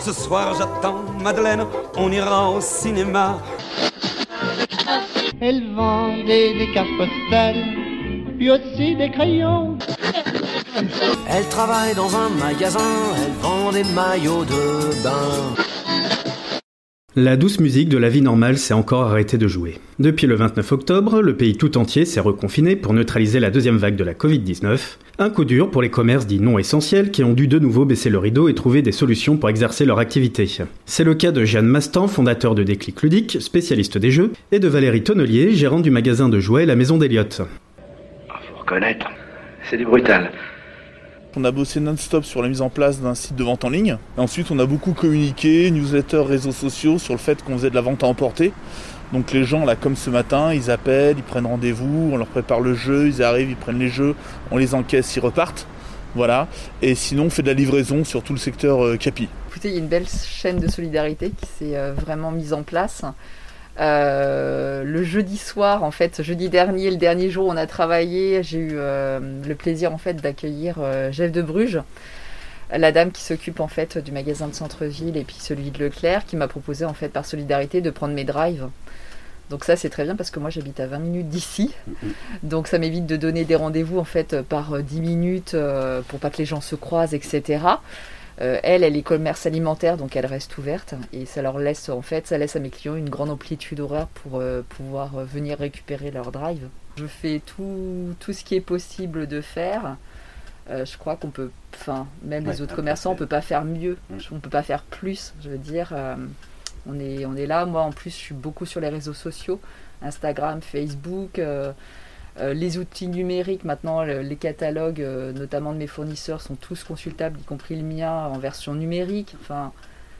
Ce soir j'attends Madeleine, on ira au cinéma. Elle vendait des cartes postales, puis aussi des crayons. Elle travaille dans un magasin, elle vend des maillots de bain. La douce musique de la vie normale s'est encore arrêtée de jouer. Depuis le 29 octobre, le pays tout entier s'est reconfiné pour neutraliser la deuxième vague de la Covid-19. Un coup dur pour les commerces dits non essentiels qui ont dû de nouveau baisser le rideau et trouver des solutions pour exercer leur activité. C'est le cas de Jeanne Mastan, fondateur de Déclic Ludique, spécialiste des jeux, et de Valérie Tonnelier, gérante du magasin de jouets La Maison d'Eliott. Ah, faut reconnaître, c'est du brutal. On a bossé non-stop sur la mise en place d'un site de vente en ligne. Ensuite, on a beaucoup communiqué, newsletter, réseaux sociaux sur le fait qu'on faisait de la vente à emporter. Donc les gens, là, comme ce matin, ils appellent, ils prennent rendez-vous, on leur prépare le jeu, ils arrivent, ils prennent les jeux, on les encaisse, ils repartent. Voilà. Et sinon, on fait de la livraison sur tout le secteur euh, Capi. Écoutez, il y a une belle chaîne de solidarité qui s'est euh, vraiment mise en place. Euh, le jeudi soir, en fait, jeudi dernier, le dernier jour où on a travaillé, j'ai eu euh, le plaisir en fait d'accueillir euh, Jeff de Bruges, la dame qui s'occupe en fait du magasin de centre-ville et puis celui de Leclerc, qui m'a proposé en fait par solidarité de prendre mes drives. Donc ça c'est très bien parce que moi j'habite à 20 minutes d'ici, donc ça m'évite de donner des rendez-vous en fait par 10 minutes pour pas que les gens se croisent, etc. Euh, elle, elle est commerce alimentaire, donc elle reste ouverte et ça leur laisse en fait, ça laisse à mes clients une grande amplitude horaire pour euh, pouvoir euh, venir récupérer leur drive. Je fais tout, tout ce qui est possible de faire. je crois qu'on peut, enfin, même les autres commerçants, on peut pas faire mieux, on peut pas faire plus. Je veux dire, on est, on est là. Moi, en plus, je suis beaucoup sur les réseaux sociaux, Instagram, Facebook. Euh, les outils numériques, maintenant, les catalogues, euh, notamment de mes fournisseurs, sont tous consultables, y compris le mien en version numérique. Enfin,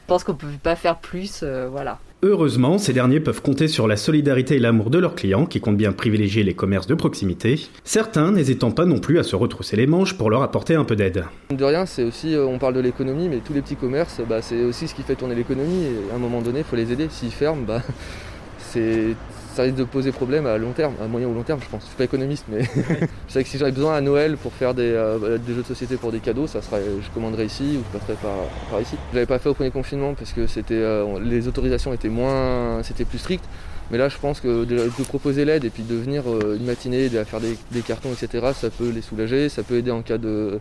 je pense qu'on ne peut pas faire plus, euh, voilà. Heureusement, ces derniers peuvent compter sur la solidarité et l'amour de leurs clients, qui comptent bien privilégier les commerces de proximité, certains n'hésitant pas non plus à se retrousser les manches pour leur apporter un peu d'aide. De rien, c'est aussi, on parle de l'économie, mais tous les petits commerces, bah, c'est aussi ce qui fait tourner l'économie, et à un moment donné, il faut les aider. S'ils ferment, bah, c'est ça risque de poser problème à long terme, à moyen ou long terme, je pense. Je suis pas économiste, mais je sais que si j'avais besoin à Noël pour faire des, euh, des, jeux de société pour des cadeaux, ça serait, je commanderais ici ou je passerais par, par ici. Je l'avais pas fait au premier confinement parce que c'était, euh, les autorisations étaient moins, c'était plus strict. Mais là, je pense que de, proposer l'aide et puis de venir euh, une matinée, de faire des, des, cartons, etc., ça peut les soulager, ça peut aider en cas de,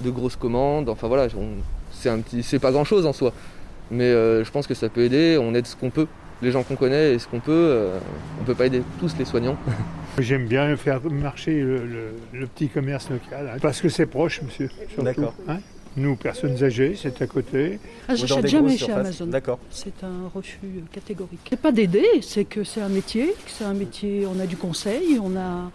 de grosses commandes. Enfin voilà, c'est un petit, c'est pas grand chose en soi, mais je pense que ça peut aider. On aide ce qu'on peut les gens qu'on connaît et ce qu'on peut. Euh, on ne peut pas aider tous les soignants. J'aime bien faire marcher le, petit commerce local, hein, parce que c'est proche, monsieur. D'accord. Hein. Nous, personnes âgées, c'est à côté. Ah, J'achète jamais chez Amazon. D'accord. C'est un refus catégorique. C'est pas d'aider, c'est que c'est un métier, c'est un métier. On a du conseil, on a.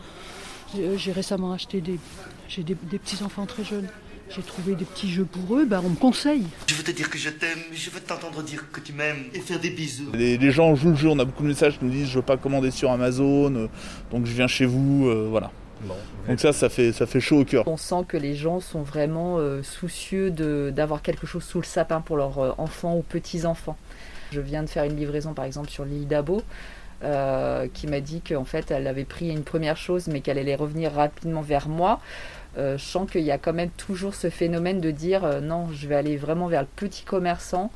J'ai récemment acheté des, j'ai des petits enfants très jeunes. J'ai trouvé des petits jeux pour eux, bah on me conseille. Je veux te dire que je t'aime, je veux t'entendre dire que tu m'aimes et faire des bisous. Les, gens jouent le jeu, on a beaucoup de messages qui nous disent je veux pas commander sur Amazon, euh, donc je viens chez vous, euh, voilà. donc ça, ça fait, ça fait chaud au cœur. On sent que les gens sont vraiment euh, soucieux d'avoir quelque chose sous le sapin pour leurs enfants ou petits-enfants. Je viens de faire une livraison par exemple sur l'île d'Abo. Qui m'a dit qu'en fait elle avait pris une première chose mais qu'elle allait revenir rapidement vers moi euh, je sens qu'il y a quand même toujours ce phénomène de dire euh, non, je vais aller vraiment vers le petit commerçant.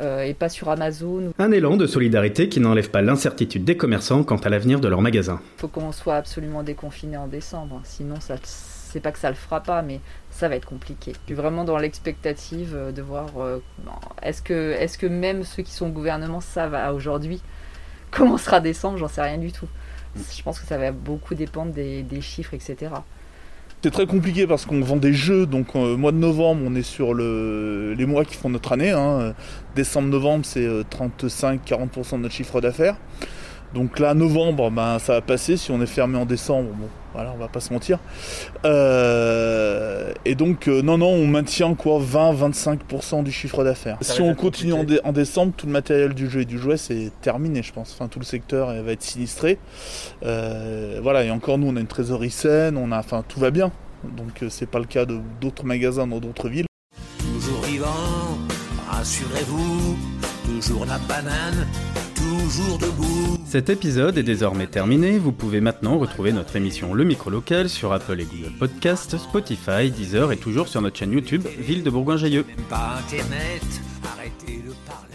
Euh, et pas sur Amazon. Un élan de solidarité qui n'enlève pas l'incertitude des commerçants quant à l'avenir de leur magasin. Il faut qu'on soit absolument déconfiné en décembre, sinon ça, c'est pas que ça le fera pas, mais ça va être compliqué. Je suis vraiment dans l'expectative de voir est-ce que, est que même ceux qui sont au gouvernement savent aujourd'hui comment sera décembre, j'en sais rien du tout. Je pense que ça va beaucoup dépendre des, des chiffres, etc. C'est très compliqué parce qu'on vend des jeux, donc euh, mois de novembre, on est sur les mois qui font notre année. Hein. Décembre-novembre, c'est 35-40% euh, de notre chiffre d'affaires. Donc là, novembre, ben, ça va passer. Si on est fermé en décembre, bon, voilà, on va pas se mentir. Euh, et donc, euh, non, non, on maintient quoi 20-25% du chiffre d'affaires. Si on continue en, décembre, tout le matériel du jeu et du jouet, c'est terminé, je pense. Enfin, tout le secteur va être sinistré. Euh, voilà, et encore, nous, on a une trésorerie saine, on a, enfin, tout va bien. Donc, c'est pas le cas d'autres magasins dans d'autres villes. Toujours vivant, rassurez-vous, toujours la banane toujours debout. Cet épisode est désormais terminé. Vous pouvez maintenant retrouver notre émission Le Micro Local sur Apple et Google Podcast, Spotify, Deezer et toujours sur notre chaîne YouTube Ville de Bourgoin-Jailleux. Arrêtez de parler.